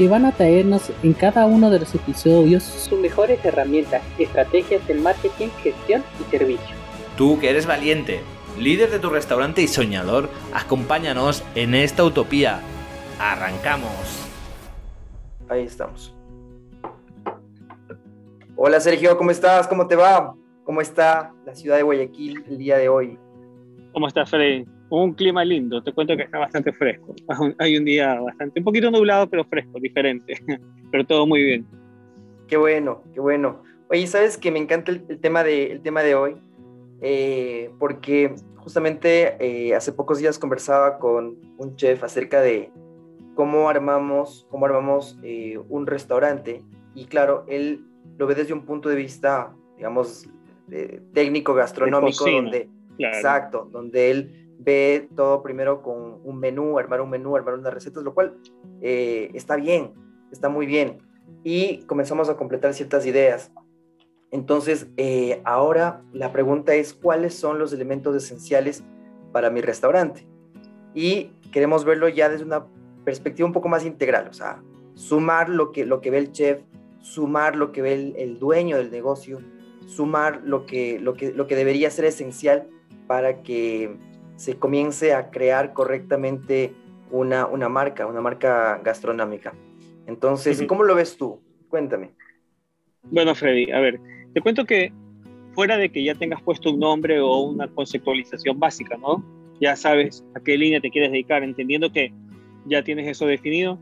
que van a traernos en cada uno de los episodios sus mejores herramientas, estrategias de marketing, gestión y servicio. Tú que eres valiente, líder de tu restaurante y soñador, acompáñanos en esta utopía. Arrancamos. Ahí estamos. Hola Sergio, ¿cómo estás? ¿Cómo te va? ¿Cómo está la ciudad de Guayaquil el día de hoy? ¿Cómo estás, Freddy? Un clima lindo, te cuento que está bastante fresco. Hay un día bastante, un poquito nublado, pero fresco, diferente. Pero todo muy bien. Qué bueno, qué bueno. Oye, ¿sabes que me encanta el, tema, de, el tema de hoy? Eh, porque justamente eh, hace pocos días conversaba con un chef acerca de cómo armamos, cómo armamos eh, un restaurante. Y claro, él lo ve desde un punto de vista, digamos, técnico, gastronómico, donde, exacto, donde él ve todo primero con un menú, armar un menú, armar unas recetas, lo cual eh, está bien, está muy bien. Y comenzamos a completar ciertas ideas. Entonces, eh, ahora la pregunta es, ¿cuáles son los elementos esenciales para mi restaurante? Y queremos verlo ya desde una perspectiva un poco más integral, o sea, sumar lo que, lo que ve el chef, sumar lo que ve el, el dueño del negocio, sumar lo que, lo, que, lo que debería ser esencial para que se comience a crear correctamente una, una marca, una marca gastronómica. Entonces, ¿cómo lo ves tú? Cuéntame. Bueno, Freddy, a ver, te cuento que fuera de que ya tengas puesto un nombre o una conceptualización básica, ¿no? Ya sabes a qué línea te quieres dedicar, entendiendo que ya tienes eso definido.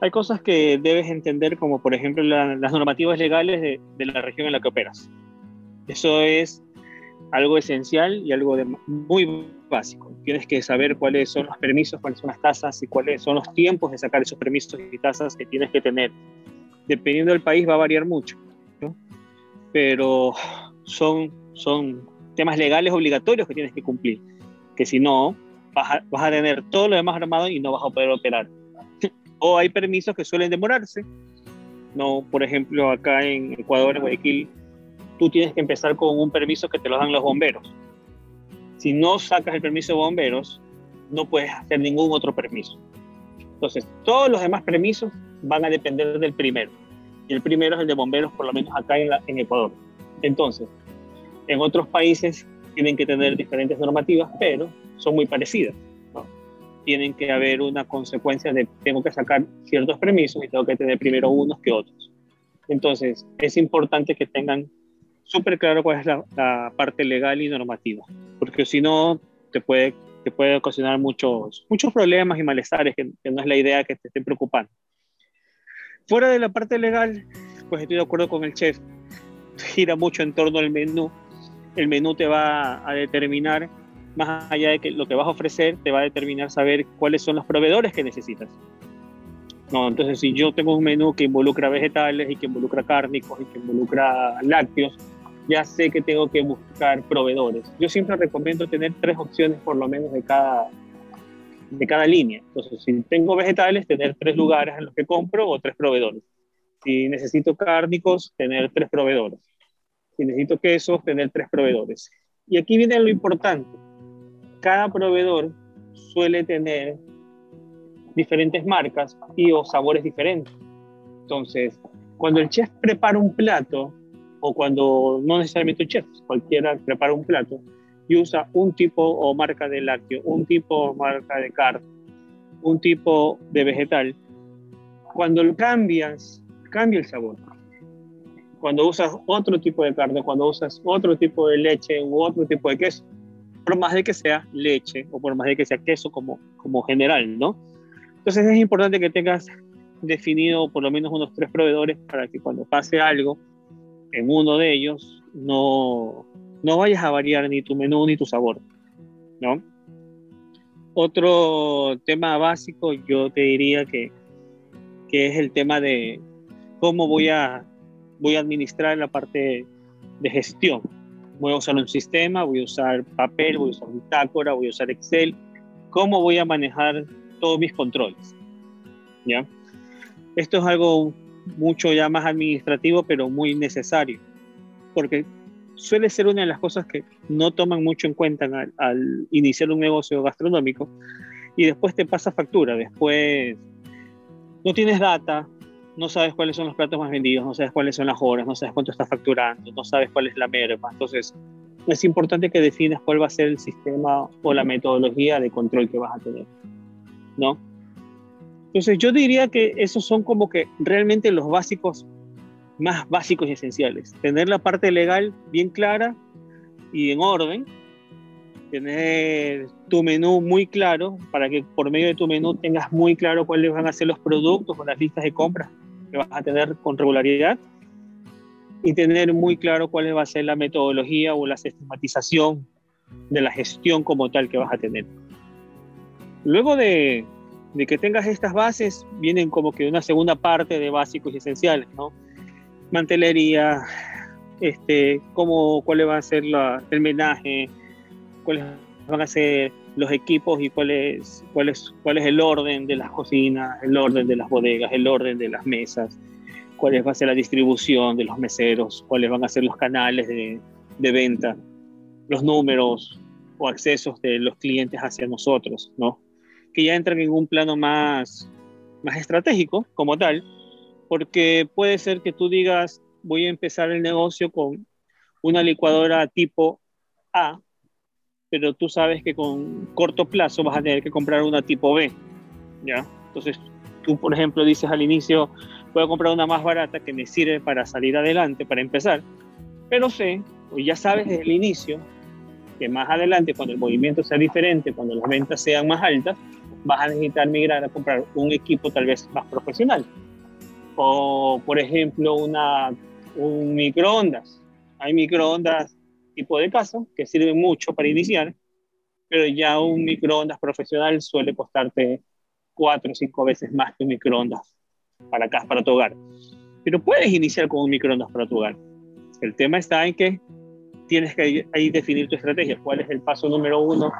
Hay cosas que debes entender, como por ejemplo las normativas legales de, de, la región en la que operas. Eso es algo esencial y algo de muy básico. Tienes que saber cuáles son los permisos, cuáles son las tasas y cuáles son los tiempos de sacar esos permisos y tasas que tienes que tener. Dependiendo del país va a variar mucho, pero son, son temas legales obligatorios que tienes que cumplir, que si no, vas a, vas a tener todo lo demás armado y no vas a poder operar. o hay permisos que suelen demorarse, no, por ejemplo, acá en Ecuador, en Guayaquil, tú tienes que empezar con un permiso que te lo dan los bomberos. Si no sacas el permiso de bomberos, no puedes hacer ningún otro permiso. Entonces, todos los demás permisos van a depender del primero. Y el primero es el de bomberos, por lo menos acá en, en Ecuador. Entonces, en otros países tienen que tener diferentes normativas, pero son muy parecidas. Tienen que haber una consecuencia de tengo que sacar ciertos permisos y tengo que tener primero unos que otros. Entonces, es importante que tengan súper claro cuál es la, parte legal y normativa, porque si no, te puede, te puede ocasionar muchos, muchos problemas y malestares, que, no es la idea que te esté preocupando. Fuera de la parte legal, pues estoy de acuerdo con el chef, gira mucho en torno al menú. El menú te va a determinar, más allá de que lo que vas a ofrecer, te va a determinar saber cuáles son los proveedores que necesitas. No, entonces si yo tengo un menú que involucra vegetales y que involucra cárnicos y que involucra lácteos, ya sé que tengo que buscar proveedores. Yo siempre recomiendo tener tres opciones por lo menos de cada, de cada línea. Entonces, si tengo vegetales, tener tres lugares en los que compro o tres proveedores. Si necesito cárnicos, tener tres proveedores. Si necesito quesos, tener tres proveedores. Y aquí viene lo importante. Cada proveedor suele tener diferentes marcas y o sabores diferentes. Entonces, cuando el chef prepara un plato, o cuando no necesariamente un chef, cualquiera prepara un plato y usa un tipo o marca de lácteo, un tipo o marca de carne, un tipo de vegetal, cuando lo cambias, cambia el sabor. Cuando usas otro tipo de carne, cuando usas otro tipo de leche u otro tipo de queso, por más de que sea leche o por más de que sea queso como, como general, ¿no? Entonces es importante que tengas definido por lo menos unos tres proveedores para que cuando pase algo, en uno de ellos no, no vayas a variar ni tu menú ni tu sabor, ¿no? Otro tema básico yo te diría que, que es el tema de cómo voy a, voy a administrar la parte de gestión, Voy a usar un sistema, voy a usar papel, voy a usar bitácora, voy a usar Excel. ¿Cómo voy a manejar todos mis controles? ¿Ya? Esto es algo mucho ya más administrativo, pero muy necesario, porque suele ser una de las cosas que no toman mucho en cuenta al, al iniciar un negocio gastronómico y después te pasa factura, después no tienes data, no sabes cuáles son los platos más vendidos, no sabes cuáles son las horas, no sabes cuánto estás facturando, no sabes cuál es la merma. Entonces, es importante que definas cuál va a ser el sistema o la metodología de control que vas a tener, ¿no? Entonces, yo diría que esos son como que realmente los básicos, más básicos y esenciales. Tener la parte legal bien clara y en orden, tener tu menú muy claro para que por medio de tu menú tengas muy claro cuáles van a ser los productos o las listas de compras que vas a tener con regularidad y tener muy claro cuál va a ser la metodología o la sistematización de la gestión como tal que vas a tener. Luego de, de que tengas estas bases, vienen como que una segunda parte de básicos y esenciales, ¿no? Mantelería, este, cómo, cuál va a ser la, el menaje, cuáles van a ser los equipos y cuál es, cuál, es, cuál es el orden de las cocinas, el orden de las bodegas, el orden de las mesas, cuál va a ser la distribución de los meseros, cuáles van a ser los canales de, de venta, los números o accesos de los clientes hacia nosotros, ¿no? Que ya entran en un plano más, más estratégico como tal, porque puede ser que tú digas, voy a empezar el negocio con una licuadora tipo A, pero tú sabes que con corto plazo vas a tener que comprar una tipo B, ¿ya? Entonces, tú, por ejemplo, dices al inicio, voy a comprar una más barata que me sirve para salir adelante, para empezar, pero sé, o ya sabes desde el inicio, que más adelante, cuando el movimiento sea diferente, cuando las ventas sean más altas, vas a necesitar migrar a comprar un equipo tal vez más profesional. O, por ejemplo, una, un microondas. Hay microondas tipo de casa que sirve mucho para iniciar, pero ya un microondas profesional suele costarte cuatro o cinco veces más que un microondas para casa, para tu hogar. Pero puedes iniciar con un microondas para tu hogar. El tema está en que tienes que ahí definir tu estrategia. ¿Cuál es el paso número uno?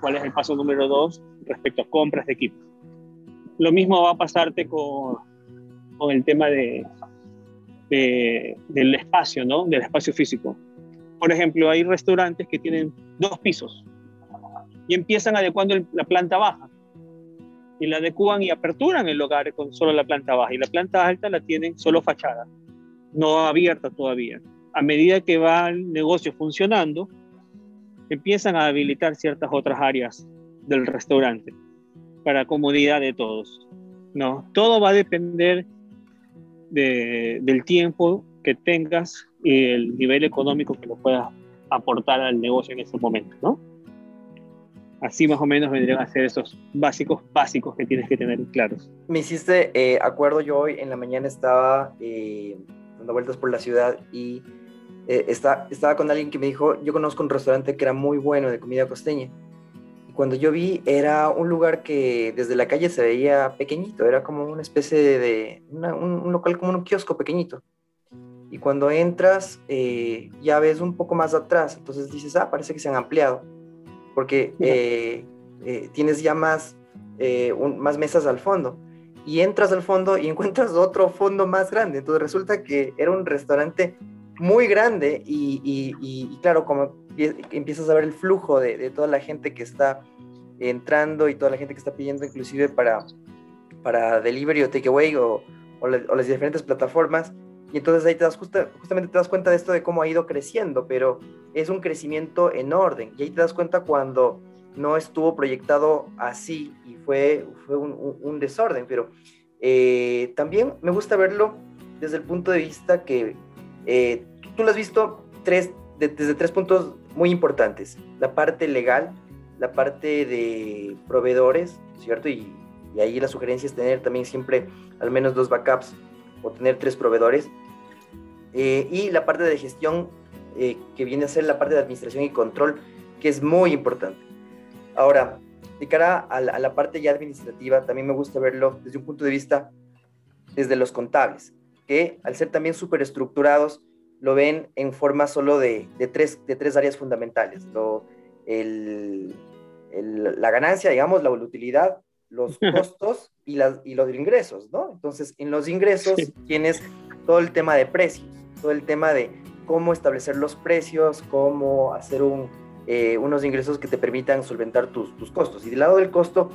¿Cuál es el paso número dos respecto a compras de equipos? Lo mismo va a pasarte con, con el tema de, de, del espacio, ¿no? Del espacio físico por ejemplo, hay restaurantes que tienen dos pisos y empiezan adecuando la planta baja y la adecuan y aperturan el lugar con solo la planta baja y la planta alta la tienen solo fachada, no abierta todavía. A medida que va el negocio funcionando, empiezan a habilitar ciertas otras áreas del restaurante para comodidad de todos. No, todo va a depender del tiempo que tengas y el nivel económico que lo puedas aportar al negocio en ese momento, ¿no? Así más o menos vendrían a ser esos básicos, básicos que tienes que tener claros. Me hiciste eh, acuerdo, yo hoy en la mañana estaba eh, dando vueltas por la ciudad y eh, está, estaba con alguien que me dijo, yo conozco un restaurante que era muy bueno de comida costeña. Y cuando yo vi, era un lugar que desde la calle se veía pequeñito, era como una especie de, un, un local como un kiosco pequeñito y cuando entras eh, ya ves un poco más atrás, entonces dices, ah, parece que se han ampliado, porque eh, eh, tienes ya más, más mesas al fondo. Y entras al fondo y encuentras otro fondo más grande. Entonces resulta que era un restaurante muy grande y, y, claro, como empiezas a ver el flujo de, de, toda la gente que está entrando y toda la gente que está pidiendo inclusive para, para delivery o takeaway o, o, o las diferentes plataformas, y entonces ahí te das justamente te das cuenta de esto de cómo ha ido creciendo, pero es un crecimiento en orden. Y ahí te das cuenta cuando no estuvo proyectado así y fue, fue un, desorden. Pero eh, también me gusta verlo desde el punto de vista que eh, tú lo has visto tres, desde tres puntos muy importantes. La parte legal, la parte de proveedores, ¿cierto? Y, y ahí la sugerencia es tener también siempre al menos dos backups o tener tres proveedores. Eh, y la parte de gestión, eh, que viene a ser la parte de administración y control, que es muy importante. Ahora, de cara a la, parte ya administrativa, también me gusta verlo desde un punto de vista desde los contables, que al ser también súper estructurados, lo ven en forma solo de, de tres, de tres áreas fundamentales. Lo, el, el, la ganancia, digamos, la utilidad, los costos y, las, y los ingresos, ¿no? Entonces, en los ingresos tienes todo el tema de precios, todo el tema de cómo establecer los precios, cómo hacer un, eh, unos ingresos que te permitan solventar tus, tus, costos. Y del lado del costo,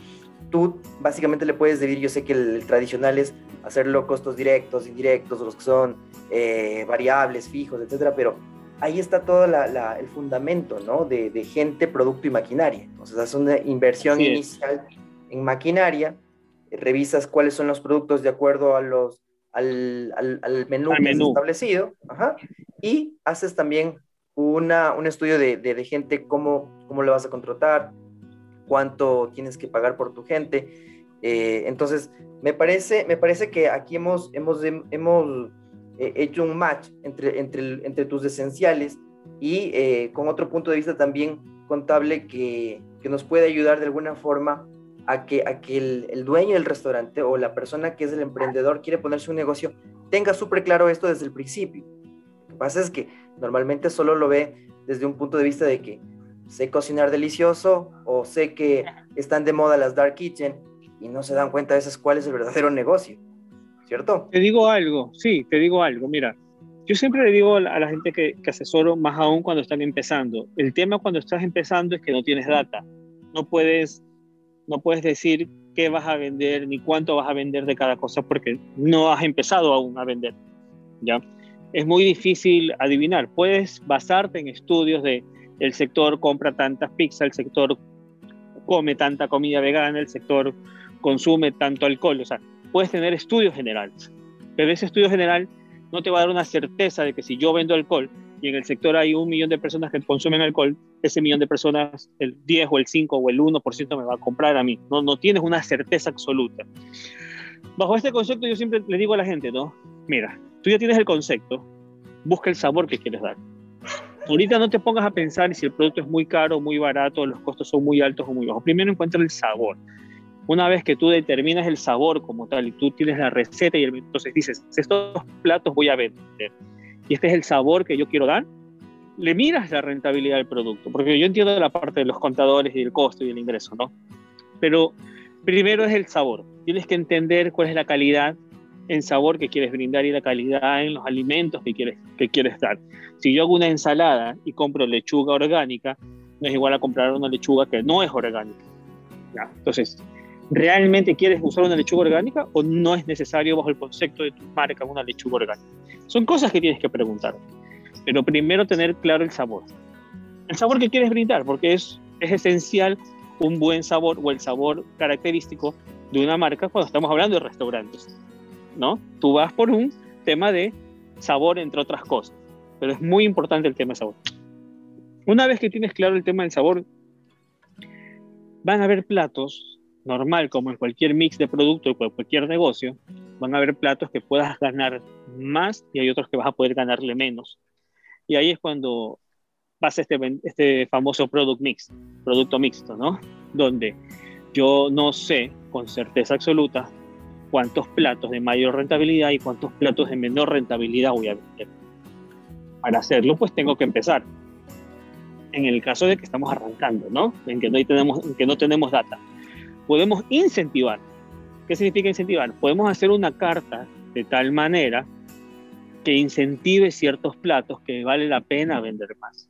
tú básicamente le puedes decir, yo sé que el, tradicional es hacerlo costos directos, indirectos, los que son eh, variables, fijos, etcétera, pero ahí está todo la, la, el fundamento, ¿no? De, de, gente, producto y maquinaria. Entonces, haces una inversión inicial en maquinaria, revisas cuáles son los productos de acuerdo a los, al, al, al menú, Al menú. establecido, ajá, y haces también una, un estudio de, de, de gente, cómo, cómo le vas a contratar, cuánto tienes que pagar por tu gente. Eh, entonces, me parece, me parece que aquí hemos, hemos, hemos eh, hecho un match entre, entre, entre tus esenciales y eh, con otro punto de vista también contable que, que, nos puede ayudar de alguna forma a que, a que el, el, dueño del restaurante o la persona que es el emprendedor quiere ponerse un negocio tenga súper claro esto desde el principio. Lo que pasa es que normalmente solo lo ve desde un punto de vista de que sé cocinar delicioso o sé que están de moda las dark kitchen y no se dan cuenta a veces cuál es el verdadero negocio, ¿cierto? Te digo algo, sí, te digo algo, mira, yo siempre le digo a la, a la gente que, que, asesoro, más aún cuando están empezando, el tema cuando estás empezando es que no tienes data, no puedes, no puedes decir qué vas a vender ni cuánto vas a vender de cada cosa porque no has empezado aún a vender, ¿ya? Es muy difícil adivinar, puedes basarte en estudios de el sector compra tantas pizzas, el sector come tanta comida vegana, el sector consume tanto alcohol, o sea, puedes tener estudios generales, pero ese estudio general no te va a dar una certeza de que si yo vendo alcohol y en el sector hay un millón de personas que consumen alcohol, ese millón de personas, el 10 o el 5 o el 1% me va a comprar a mí, no, no tienes una certeza absoluta. Bajo este concepto yo siempre le digo a la gente, ¿no? Mira, tú ya tienes el concepto, busca el sabor que quieres dar ahorita no te pongas a pensar si el producto es muy caro, muy barato, los costos son muy altos o muy bajos. Primero encuentra el sabor. Una vez que tú determinas el sabor como tal y tú tienes la receta y el, entonces dices, estos platos voy a vender y este es el sabor que yo quiero dar, le miras la rentabilidad del producto, porque yo entiendo la parte de los contadores y el costo y el ingreso, ¿no? Pero primero es el sabor. Tienes que entender cuál es la calidad en sabor que quieres brindar y la calidad en los alimentos que quieres, que quieres dar. Si yo hago una ensalada y compro lechuga orgánica, no es igual a comprar una lechuga que no es orgánica. ¿ya? Entonces, ¿realmente quieres usar una lechuga orgánica o no es necesario bajo el concepto de tu marca una lechuga orgánica? Son cosas que tienes que preguntar. Pero primero tener claro el sabor. El sabor que quieres brindar, porque es, es esencial un buen sabor o el sabor característico de una marca cuando estamos hablando de restaurantes. ¿No? Tú vas por un tema de sabor, entre otras cosas, pero es muy importante el tema de sabor. Una vez que tienes claro el tema del sabor, van a haber platos, normal, como en cualquier mix de producto o cualquier negocio, van a haber platos que puedas ganar más y hay otros que vas a poder ganarle menos. Y ahí es cuando pasa este, este famoso product mix, producto mixto, ¿no? Donde yo no sé con certeza absoluta cuántos platos de mayor rentabilidad y cuántos platos de menor rentabilidad voy a vender. Para hacerlo, pues tengo que empezar. En el caso de que estamos arrancando, ¿no? En que no tenemos, en que no tenemos data. Podemos incentivar. ¿Qué significa incentivar? Podemos hacer una carta de tal manera que incentive ciertos platos que vale la pena vender más.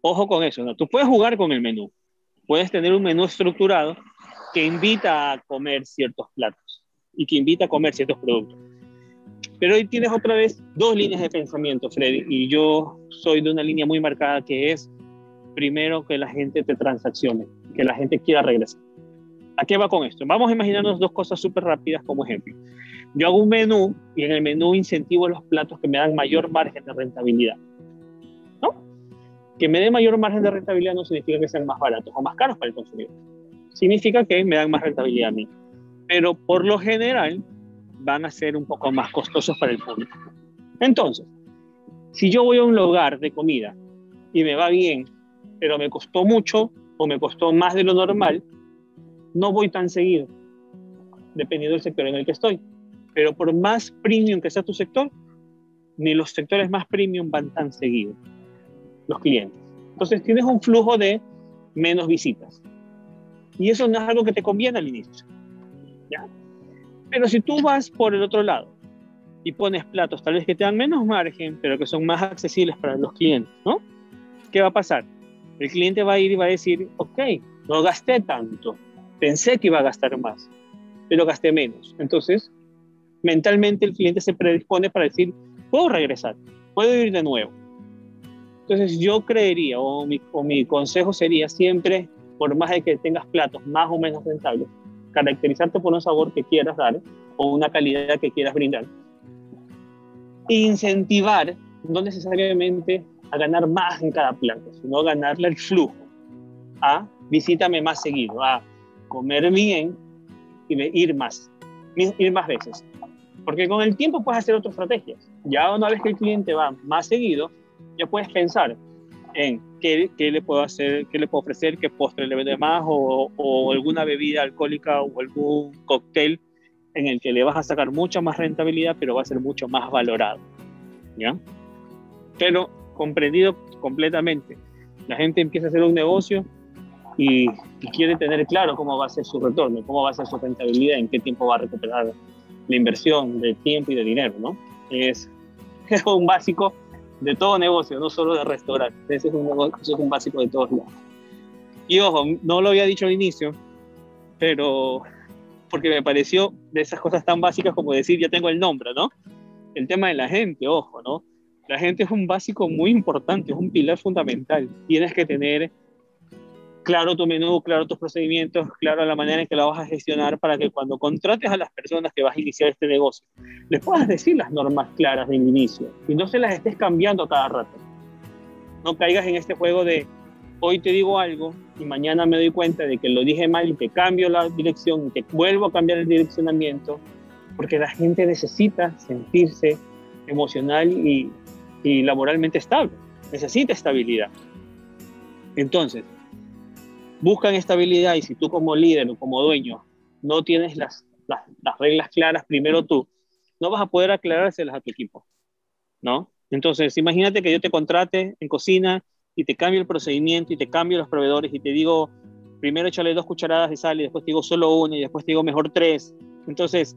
Ojo con eso, ¿no? Tú puedes jugar con el menú. Puedes tener un menú estructurado que invita a comer ciertos platos y que invita a comer ciertos productos. Pero hoy tienes otra vez dos líneas de pensamiento, Freddy, y yo soy de una línea muy marcada que es, primero, que la gente te transaccione, que la gente quiera regresar. ¿A qué va con esto? Vamos a imaginarnos dos cosas súper rápidas como ejemplo. Yo hago un menú y en el menú incentivo los platos que me dan mayor margen de rentabilidad. ¿No? Que me dé mayor margen de rentabilidad no significa que sean más baratos o más caros para el consumidor. Significa que me dan más rentabilidad a mí pero por lo general van a ser un poco más costosos para el público. Entonces, si yo voy a un lugar de comida y me va bien, pero me costó mucho o me costó más de lo normal, no voy tan seguido, dependiendo del sector en el que estoy. Pero por más premium que sea tu sector, ni los sectores más premium van tan seguido, los clientes. Entonces tienes un flujo de menos visitas. Y eso no es algo que te conviene al inicio. ¿Ya? Pero si tú vas por el otro lado y pones platos tal vez que te dan menos margen, pero que son más accesibles para los clientes, ¿no? ¿Qué va a pasar? El cliente va a ir y va a decir, ok, no gasté tanto, pensé que iba a gastar más, pero gasté menos. Entonces, mentalmente el cliente se predispone para decir, puedo regresar, puedo ir de nuevo. Entonces yo creería, o mi, o mi consejo sería siempre, por más de que tengas platos más o menos rentables, caracterizarte por un sabor que quieras dar o una calidad que quieras brindar. Incentivar, no necesariamente a ganar más en cada plato, sino a ganarle el flujo, a visítame más seguido, a comer bien y ir más, ir más veces. Porque con el tiempo puedes hacer otras estrategias. Ya una vez que el cliente va más seguido, ya puedes pensar en qué, qué le puedo hacer, qué le puedo ofrecer, qué postre le vende más o, o, alguna bebida alcohólica o algún cóctel en el que le vas a sacar mucha más rentabilidad, pero va a ser mucho más valorado. ¿Ya? Pero comprendido completamente. La gente empieza a hacer un negocio y, y, quiere tener claro cómo va a ser su retorno, cómo va a ser su rentabilidad, en qué tiempo va a recuperar la inversión de tiempo y de dinero, ¿no? Es, es un básico de todo negocio, no solo de restaurantes. Ese es un, negocio, es un básico de todos lados. Y ojo, no lo había dicho al inicio, pero porque me pareció de esas cosas tan básicas como decir, ya tengo el nombre, ¿no? El tema de la gente, ojo, ¿no? La gente es un básico muy importante, es un pilar fundamental. Tienes que tener claro tu menú, claro tus procedimientos, claro la manera en que la vas a gestionar para que cuando contrates a las personas que vas a iniciar este negocio, les puedas decir las normas claras del inicio y no se las estés cambiando cada rato. No caigas en este juego de hoy te digo algo y mañana me doy cuenta de que lo dije mal y te cambio la dirección y te vuelvo a cambiar el direccionamiento, porque la gente necesita sentirse emocional y, y laboralmente estable, necesita estabilidad. Entonces, buscan estabilidad y si tú como líder o como dueño no tienes las, las, las, reglas claras primero tú, no vas a poder aclarárselas a tu equipo, ¿no? Entonces, imagínate que yo te contrate en cocina y te cambio el procedimiento y te cambio los proveedores y te digo, primero échale dos cucharadas de sal y después te digo solo una y después te digo mejor tres. Entonces,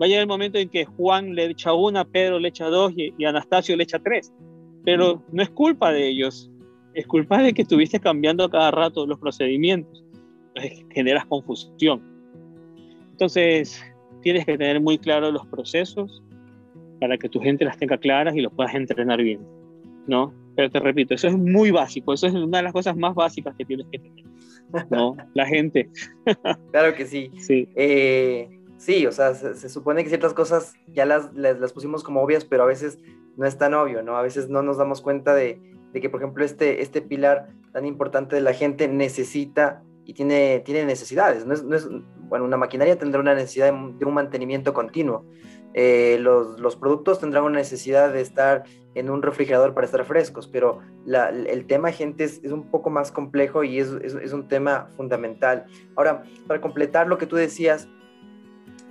va a llegar el momento en que Juan le echa una, Pedro le echa dos y, y Anastasio le echa tres. Pero no es culpa de ellos, es culpa de que estuviste cambiando a cada rato los procedimientos. Entonces, generas confusión. Entonces, tienes que tener muy claros los procesos para que tu gente las tenga claras y los puedas entrenar bien, ¿no? Pero te repito, eso es muy básico, eso es una de las cosas más básicas que tienes que tener, ¿no? La gente. claro que sí. Sí. Eh, sí, o sea, se, se, supone que ciertas cosas ya las, las, las pusimos como obvias, pero a veces no es tan obvio, ¿no? A veces no nos damos cuenta de, de que, por ejemplo, este, este pilar tan importante de la gente necesita y tiene, tiene necesidades. No es, no es, bueno, una maquinaria tendrá una necesidad de, un mantenimiento continuo. Eh, los, los, productos tendrán una necesidad de estar en un refrigerador para estar frescos, pero el tema, gente, es, es, un poco más complejo y es, es, es, un tema fundamental. Ahora, para completar lo que tú decías,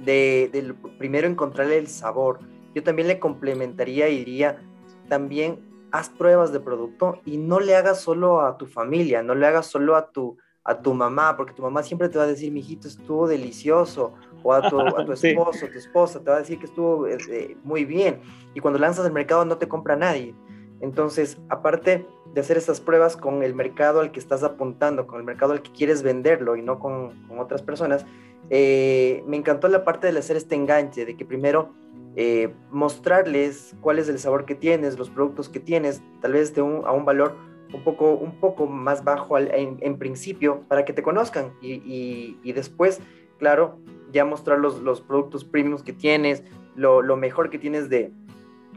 de, de primero encontrarle el sabor, yo también le complementaría y diría también haz pruebas de producto y no le hagas solo a tu familia, no le hagas solo a tu, a tu mamá, porque tu mamá siempre te va a decir, mijito, estuvo delicioso, o a tu, a tu esposo, sí. tu esposa, te va a decir que estuvo eh, muy bien, y cuando lanzas al mercado no te compra nadie. Entonces, aparte de hacer estas pruebas con el mercado al que estás apuntando, con el mercado al que quieres venderlo y no con, con otras personas, eh, me encantó la parte de hacer este enganche, de que primero eh, mostrarles cuál es el sabor que tienes, los productos que tienes, tal vez de un, a un valor un poco, un poco más bajo al, en, en, principio para que te conozcan y, y, y, después, claro, ya mostrar los, los productos premiums que tienes, lo, lo mejor que tienes de,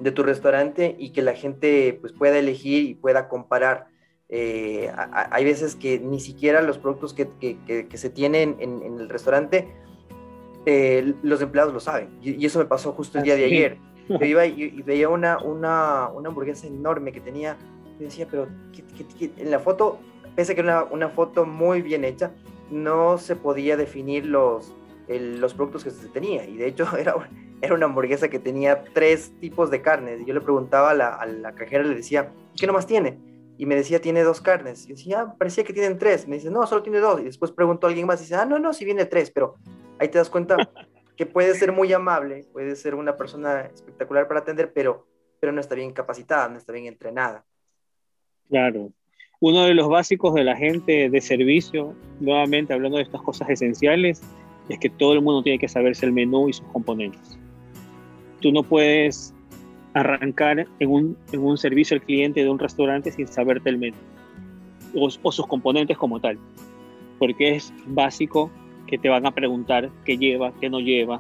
de, tu restaurante y que la gente pues, pueda elegir y pueda comparar. Eh, a, hay veces que ni siquiera los productos que, que, que, que se tienen en, en, el restaurante, eh, los empleados lo saben. Y, y, eso me pasó justo el día de ayer. Yo iba y, y veía una, una, una hamburguesa enorme que tenía yo decía, pero ¿qué, qué, qué? en la foto, pese a que era una, una, foto muy bien hecha, no se podía definir los, el, los productos que se tenía. Y de hecho era, era una hamburguesa que tenía tres tipos de carnes. Y yo le preguntaba a la, a la cajera, le decía, ¿qué nomás tiene? Y me decía, tiene dos carnes. Y decía, ah, parecía que tienen tres. Me dice, no, solo tiene dos. Y después preguntó a alguien más y dice, ah, no, no, sí viene tres. Pero ahí te das cuenta que puede ser muy amable, puede ser una persona espectacular para atender, pero, pero no está bien capacitada, no está bien entrenada. Claro. Uno de los básicos de la gente de servicio, nuevamente hablando de estas cosas esenciales, es que todo el mundo tiene que saberse el menú y sus componentes. Tú no puedes arrancar en un, en un servicio al cliente de un restaurante sin saberte el menú o, o sus componentes como tal, porque es básico que te van a preguntar qué lleva, qué no lleva,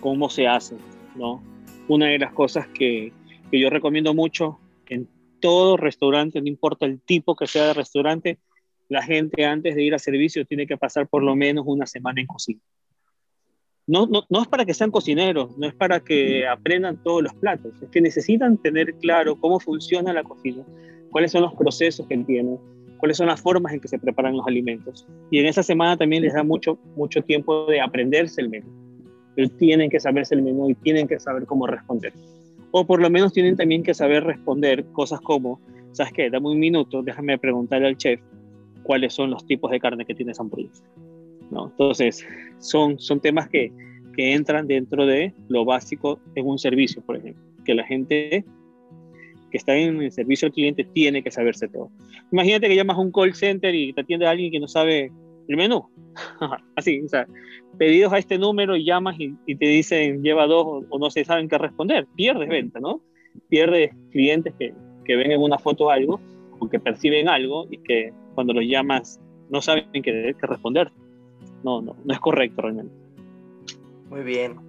cómo se hace, ¿no? Una de las cosas que, que yo recomiendo mucho en todo restaurante, no importa el tipo que sea de restaurante, la gente antes de ir a servicio tiene que pasar por lo menos una semana en cocina. No, no, no, es para que sean cocineros, no es para que aprendan todos los platos, es que necesitan tener claro cómo funciona la cocina, cuáles son los procesos que tienen, cuáles son las formas en que se preparan los alimentos. Y en esa semana también les da mucho, mucho tiempo de aprenderse el menú. Pero tienen que saberse el menú y tienen que saber cómo responder. O por lo menos tienen también que saber responder cosas como, ¿sabes qué? Dame un minuto, déjame preguntarle al chef cuáles son los tipos de carne que tiene esa hamburguesa. ¿no? Entonces, son, son temas que, que entran dentro de lo básico en un servicio, por ejemplo, que la gente que está en el servicio al cliente tiene que saberse todo. Imagínate que llamas a un call center y te atiende a alguien que no sabe el menú. Así, o sea, pedidos a este número y llamas y, y te dicen lleva dos o, no se saben qué responder. Pierdes venta, ¿no? Pierdes clientes que, que ven en una foto algo o que perciben algo y que cuando los llamas no saben qué, qué responder. No, no, no es correcto realmente. Muy bien.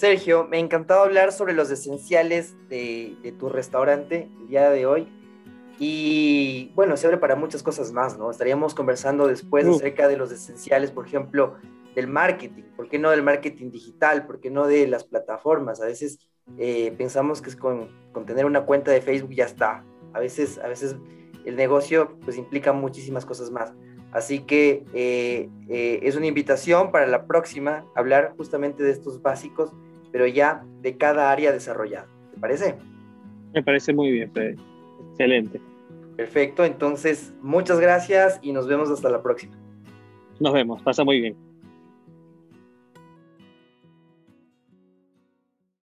Sergio, me ha encantado hablar sobre los esenciales de, de, tu restaurante el día de hoy. Y bueno, se abre para muchas cosas más, ¿no? Estaríamos conversando después uh. acerca de los esenciales, por ejemplo, del marketing. ¿Por qué no del marketing digital? ¿Por qué no de las plataformas? A veces eh, pensamos que es con, con, tener una cuenta de Facebook ya está. A veces, a veces el negocio pues implica muchísimas cosas más. Así que eh, eh, es una invitación para la próxima hablar justamente de estos básicos, pero ya de cada área desarrollada. ¿Te parece? Me parece muy bien, Fede. Excelente. Perfecto, entonces muchas gracias y nos vemos hasta la próxima. Nos vemos, pasa muy bien.